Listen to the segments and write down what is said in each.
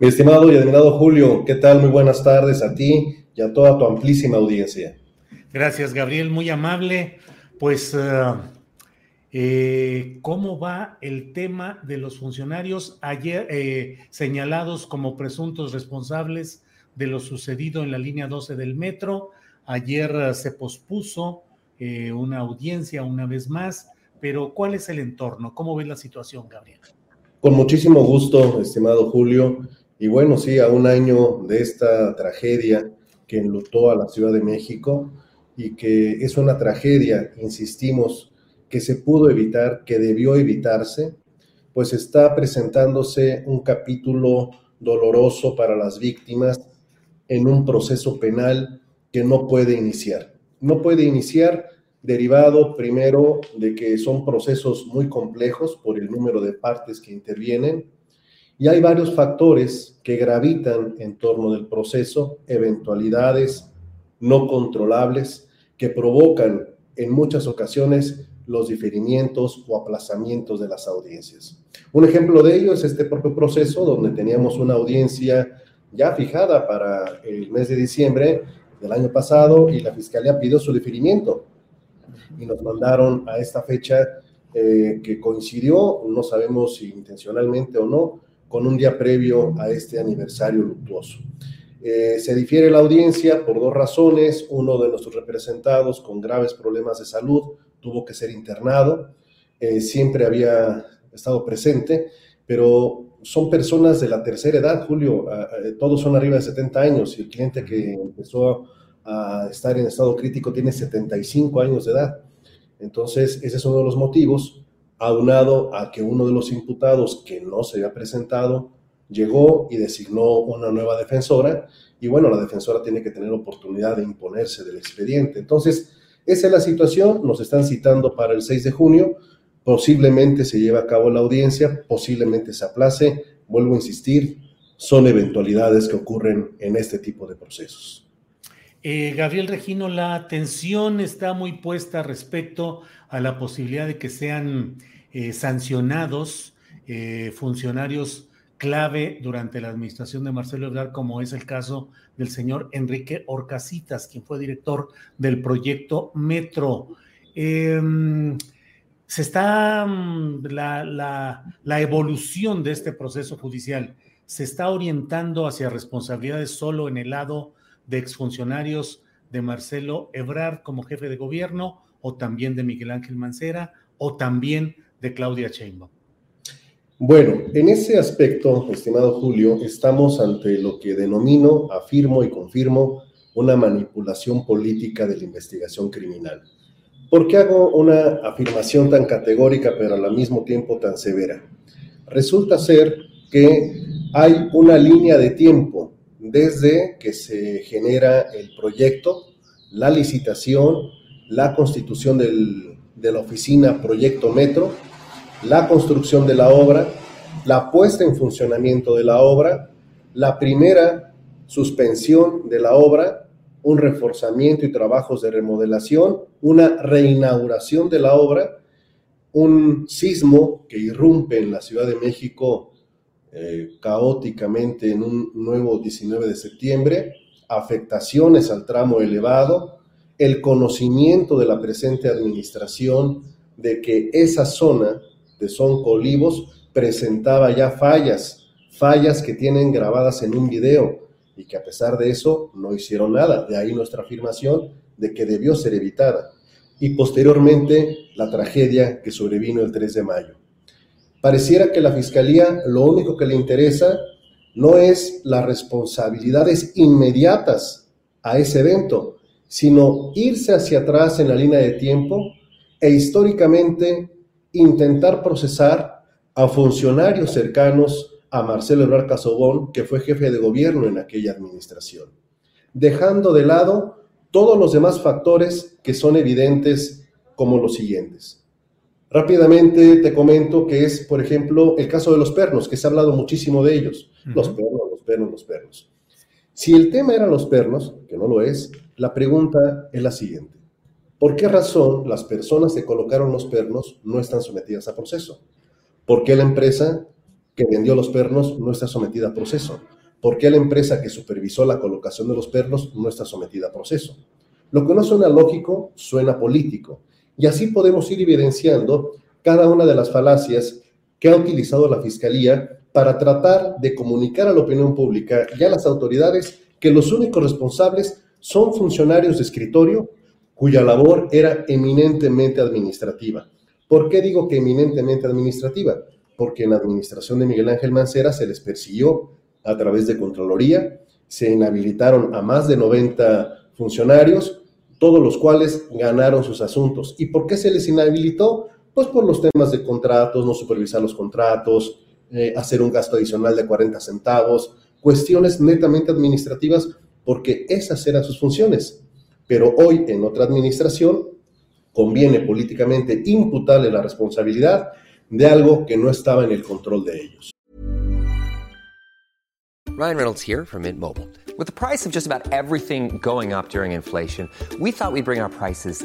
Mi estimado y admirado Julio, ¿qué tal? Muy buenas tardes a ti y a toda tu amplísima audiencia. Gracias, Gabriel, muy amable. Pues, uh, eh, ¿cómo va el tema de los funcionarios ayer eh, señalados como presuntos responsables de lo sucedido en la línea 12 del metro? Ayer uh, se pospuso eh, una audiencia una vez más, pero ¿cuál es el entorno? ¿Cómo ves la situación, Gabriel? Con muchísimo gusto, estimado Julio. Y bueno, sí, a un año de esta tragedia que enlutó a la Ciudad de México y que es una tragedia, insistimos, que se pudo evitar, que debió evitarse, pues está presentándose un capítulo doloroso para las víctimas en un proceso penal que no puede iniciar. No puede iniciar derivado primero de que son procesos muy complejos por el número de partes que intervienen, y hay varios factores que gravitan en torno del proceso, eventualidades no controlables que provocan en muchas ocasiones los diferimientos o aplazamientos de las audiencias. Un ejemplo de ello es este propio proceso donde teníamos una audiencia ya fijada para el mes de diciembre del año pasado y la Fiscalía pidió su diferimiento y nos mandaron a esta fecha eh, que coincidió, no sabemos si intencionalmente o no, con un día previo a este aniversario luctuoso. Eh, se difiere la audiencia por dos razones. Uno de nuestros representados con graves problemas de salud tuvo que ser internado. Eh, siempre había estado presente, pero son personas de la tercera edad, Julio. todos son arriba de 70 años y el cliente que empezó a estar en estado crítico tiene 75 años de edad. Entonces, ese es uno de los motivos aunado a que uno de los imputados que no se había presentado llegó y designó una nueva defensora y bueno, la defensora tiene que tener oportunidad de imponerse del expediente. Entonces, esa es la situación, nos están citando para el 6 de junio, posiblemente se lleve a cabo la audiencia, posiblemente se aplace, vuelvo a insistir, son eventualidades que ocurren en este tipo de procesos. Eh, Gabriel Regino, la atención está muy puesta respecto a la posibilidad de que sean eh, sancionados eh, funcionarios clave durante la administración de Marcelo Ebrard, como es el caso del señor Enrique Orcasitas, quien fue director del proyecto Metro. Em, se está mm, la, la, evolución de este proceso judicial, se está orientando hacia responsabilidades solo en el lado de exfuncionarios de Marcelo Ebrard como jefe de gobierno o también de Miguel Ángel Mancera o también de Claudia Sheinbaum? Bueno, en ese aspecto, estimado Julio, estamos ante lo que denomino, afirmo y confirmo una manipulación política de la investigación criminal. ¿Por qué hago una afirmación tan categórica pero al mismo tiempo tan severa? Resulta ser que hay una línea de tiempo desde que se genera el proyecto, la licitación, la constitución de la oficina Proyecto Metro, la construcción de la obra, la puesta en funcionamiento de la obra, la primera suspensión de la obra, un reforzamiento y trabajos de remodelación, una reinauguración de la obra, un sismo que irrumpe en la Ciudad de México eh, caóticamente en un nuevo 19 de septiembre, afectaciones al tramo elevado, el conocimiento de la presente administración de que esa zona de Sonco Olivos presentaba ya fallas, fallas que tienen grabadas en un video y que a pesar de eso no hicieron nada. De ahí nuestra afirmación de que debió ser evitada. Y posteriormente la tragedia que sobrevino el 3 de mayo. Pareciera que la Fiscalía lo único que le interesa no es las responsabilidades inmediatas a ese evento, sino irse hacia atrás en la línea de tiempo e históricamente intentar procesar a funcionarios cercanos a Marcelo Ebrard Casobón, que fue jefe de gobierno en aquella administración, dejando de lado todos los demás factores que son evidentes como los siguientes. Rápidamente te comento que es, por ejemplo, el caso de los pernos, que se ha hablado muchísimo de ellos. Los pernos, los pernos, los pernos. Si el tema era los pernos, que no lo es, la pregunta es la siguiente. ¿Por qué razón las personas que colocaron los pernos no están sometidas a proceso? ¿Por qué la empresa que vendió los pernos no está sometida a proceso? ¿Por qué la empresa que supervisó la colocación de los pernos no está sometida a proceso? Lo que no suena lógico, suena político. Y así podemos ir evidenciando cada una de las falacias que ha utilizado la Fiscalía para tratar de comunicar a la opinión pública y a las autoridades que los únicos responsables son funcionarios de escritorio cuya labor era eminentemente administrativa. ¿Por qué digo que eminentemente administrativa? Porque en la administración de Miguel Ángel Mancera se les persiguió a través de Contraloría, se inhabilitaron a más de 90 funcionarios, todos los cuales ganaron sus asuntos. ¿Y por qué se les inhabilitó? Pues por los temas de contratos, no supervisar los contratos, eh, hacer un gasto adicional de 40 centavos, cuestiones netamente administrativas, porque esas eran sus funciones. Pero hoy en otra administración conviene políticamente imputarle la responsabilidad de algo que no estaba en el control de ellos. Ryan Reynolds here from Mint Mobile. With the price of just about everything going up during inflation, we thought we'd bring our prices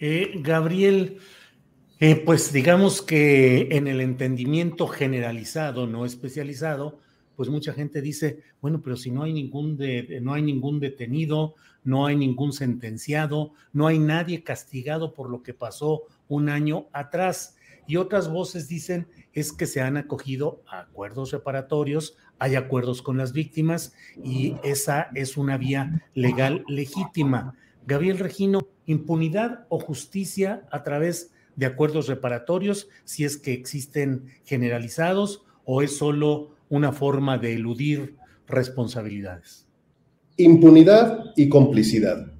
Eh, Gabriel, eh, pues digamos que en el entendimiento generalizado, no especializado, pues mucha gente dice, bueno, pero si no hay ningún de, no hay ningún detenido, no hay ningún sentenciado, no hay nadie castigado por lo que pasó un año atrás. Y otras voces dicen es que se han acogido acuerdos reparatorios, hay acuerdos con las víctimas y esa es una vía legal legítima. Gabriel Regino, impunidad o justicia a través de acuerdos reparatorios, si es que existen generalizados o es solo una forma de eludir responsabilidades. Impunidad y complicidad.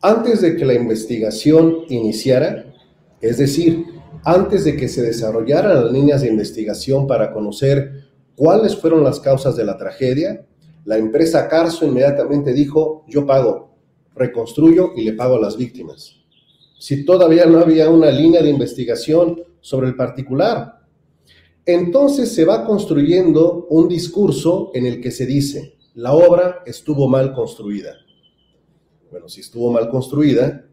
Antes de que la investigación iniciara, es decir, antes de que se desarrollaran las líneas de investigación para conocer cuáles fueron las causas de la tragedia, la empresa Carso inmediatamente dijo, yo pago, reconstruyo y le pago a las víctimas. Si todavía no había una línea de investigación sobre el particular, entonces se va construyendo un discurso en el que se dice, la obra estuvo mal construida. Bueno, si estuvo mal construida,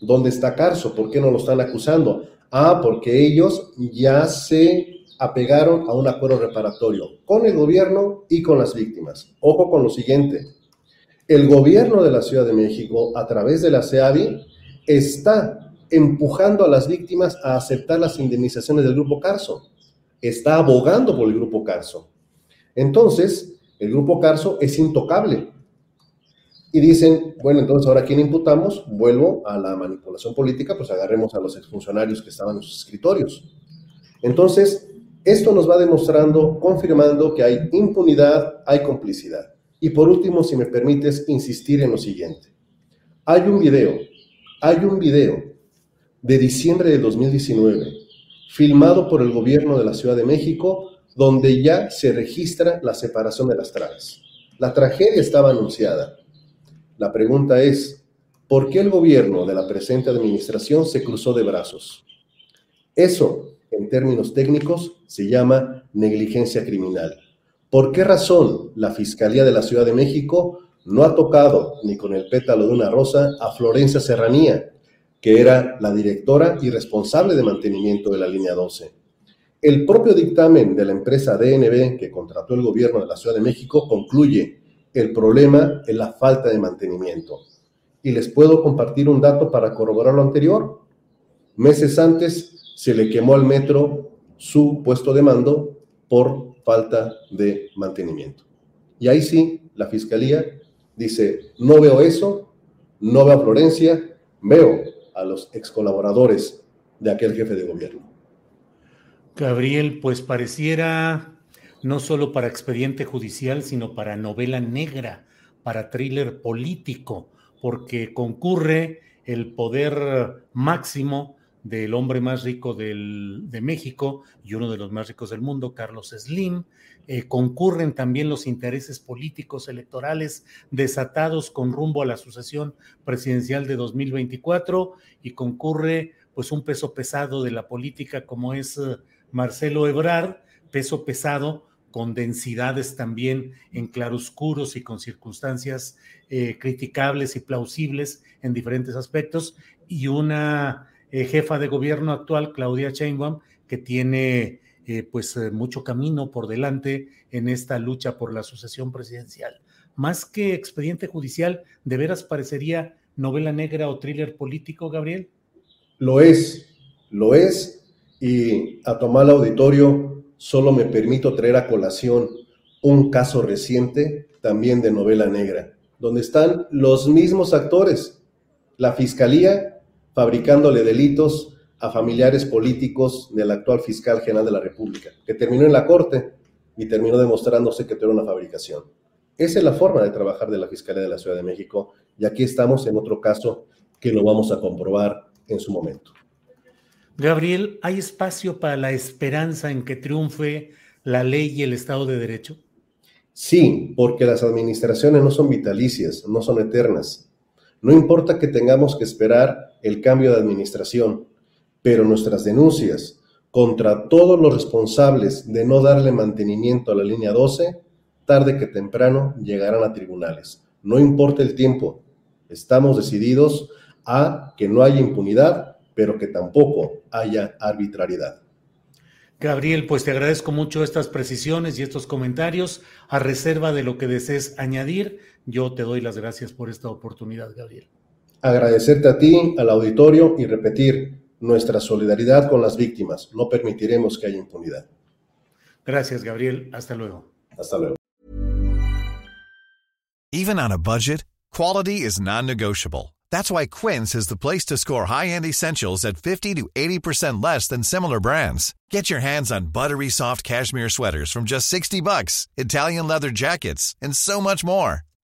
¿dónde está Carso? ¿Por qué no lo están acusando? Ah, porque ellos ya se apegaron a un acuerdo reparatorio con el gobierno y con las víctimas. Ojo con lo siguiente, el gobierno de la Ciudad de México, a través de la CEAVI, está empujando a las víctimas a aceptar las indemnizaciones del Grupo Carso. Está abogando por el Grupo Carso. Entonces, el Grupo Carso es intocable. y dicen, bueno, entonces ahora quién imputamos, vuelvo a la manipulación política, pues agarremos a los exfuncionarios que estaban en sus escritorios. Entonces, esto nos va demostrando, confirmando que hay impunidad, hay complicidad. Y por último, si me permites insistir en lo siguiente. Hay un video, hay un video de diciembre de 2019, filmado por el gobierno de la Ciudad de México, donde ya se registra la separación de las traves. La tragedia estaba anunciada. La pregunta es, ¿por qué el gobierno de la presente administración se cruzó de brazos? Eso, en términos técnicos, se llama negligencia criminal. ¿Por qué razón la Fiscalía de la Ciudad de México no ha tocado ni con el pétalo de una rosa a Florencia Serranía, que era la directora y responsable de mantenimiento de la línea 12? El propio dictamen de la empresa DNB que contrató el gobierno de la Ciudad de México concluye el problema es la falta de mantenimiento. Y les puedo compartir un dato para corroborar lo anterior. Meses antes se le quemó al metro su puesto de mando por falta de mantenimiento. Y ahí sí, la fiscalía dice, no veo eso, no veo a Florencia, veo a los ex colaboradores de aquel jefe de gobierno. Gabriel, pues pareciera no solo para expediente judicial, sino para novela negra, para thriller político, porque concurre el poder máximo del hombre más rico de México y uno de los más ricos del mundo, Carlos Slim. Eh, concurren también los intereses políticos electorales desatados con rumbo a la sucesión presidencial de 2024 y concurre pues un peso pesado de la política como es eh, Marcelo Ebrard, peso pesado con densidades también en claroscuros y con circunstancias eh, criticables y plausibles en diferentes aspectos, y una eh, jefa de gobierno actual, Claudia Sheinbaum, que tiene eh, pues eh, mucho camino por delante en esta lucha por la sucesión presidencial. Más que expediente judicial, ¿de veras parecería novela negra o thriller político, Gabriel? Lo es, lo es, y a tomar el auditorio solo me permito traer a colación un caso reciente también de novela negra, donde están los mismos actores, la fiscalía fabricándole delitos a familiares políticos del actual fiscal general de la República, que terminó en la corte y terminó demostrándose que era una fabricación. Esa es la forma de trabajar de la Fiscalía de la Ciudad de México y aquí estamos en otro caso que lo vamos a comprobar en su momento. Gabriel, ¿hay espacio para la esperanza en que triunfe la ley y el Estado de Derecho? Sí, porque las administraciones no son vitalicias, no son eternas. No importa que tengamos que esperar el cambio de administración, pero nuestras denuncias contra todos los responsables de no darle mantenimiento a la línea 12, tarde que temprano llegarán a tribunales. No importa el tiempo, estamos decididos a que no haya impunidad, pero que tampoco haya arbitrariedad. Gabriel, pues te agradezco mucho estas precisiones y estos comentarios. A reserva de lo que desees añadir, yo te doy las gracias por esta oportunidad, Gabriel. Agradecerte a ti, al auditorio y repetir nuestra solidaridad con las víctimas. No permitiremos que haya impunidad. Gracias, Gabriel. Hasta luego. Hasta luego. Even on a budget, quality is non-negotiable. That's why Quince is the place to score high-end essentials at 50 to 80% less than similar brands. Get your hands on buttery soft cashmere sweaters from just 60 bucks, Italian leather jackets, and so much more.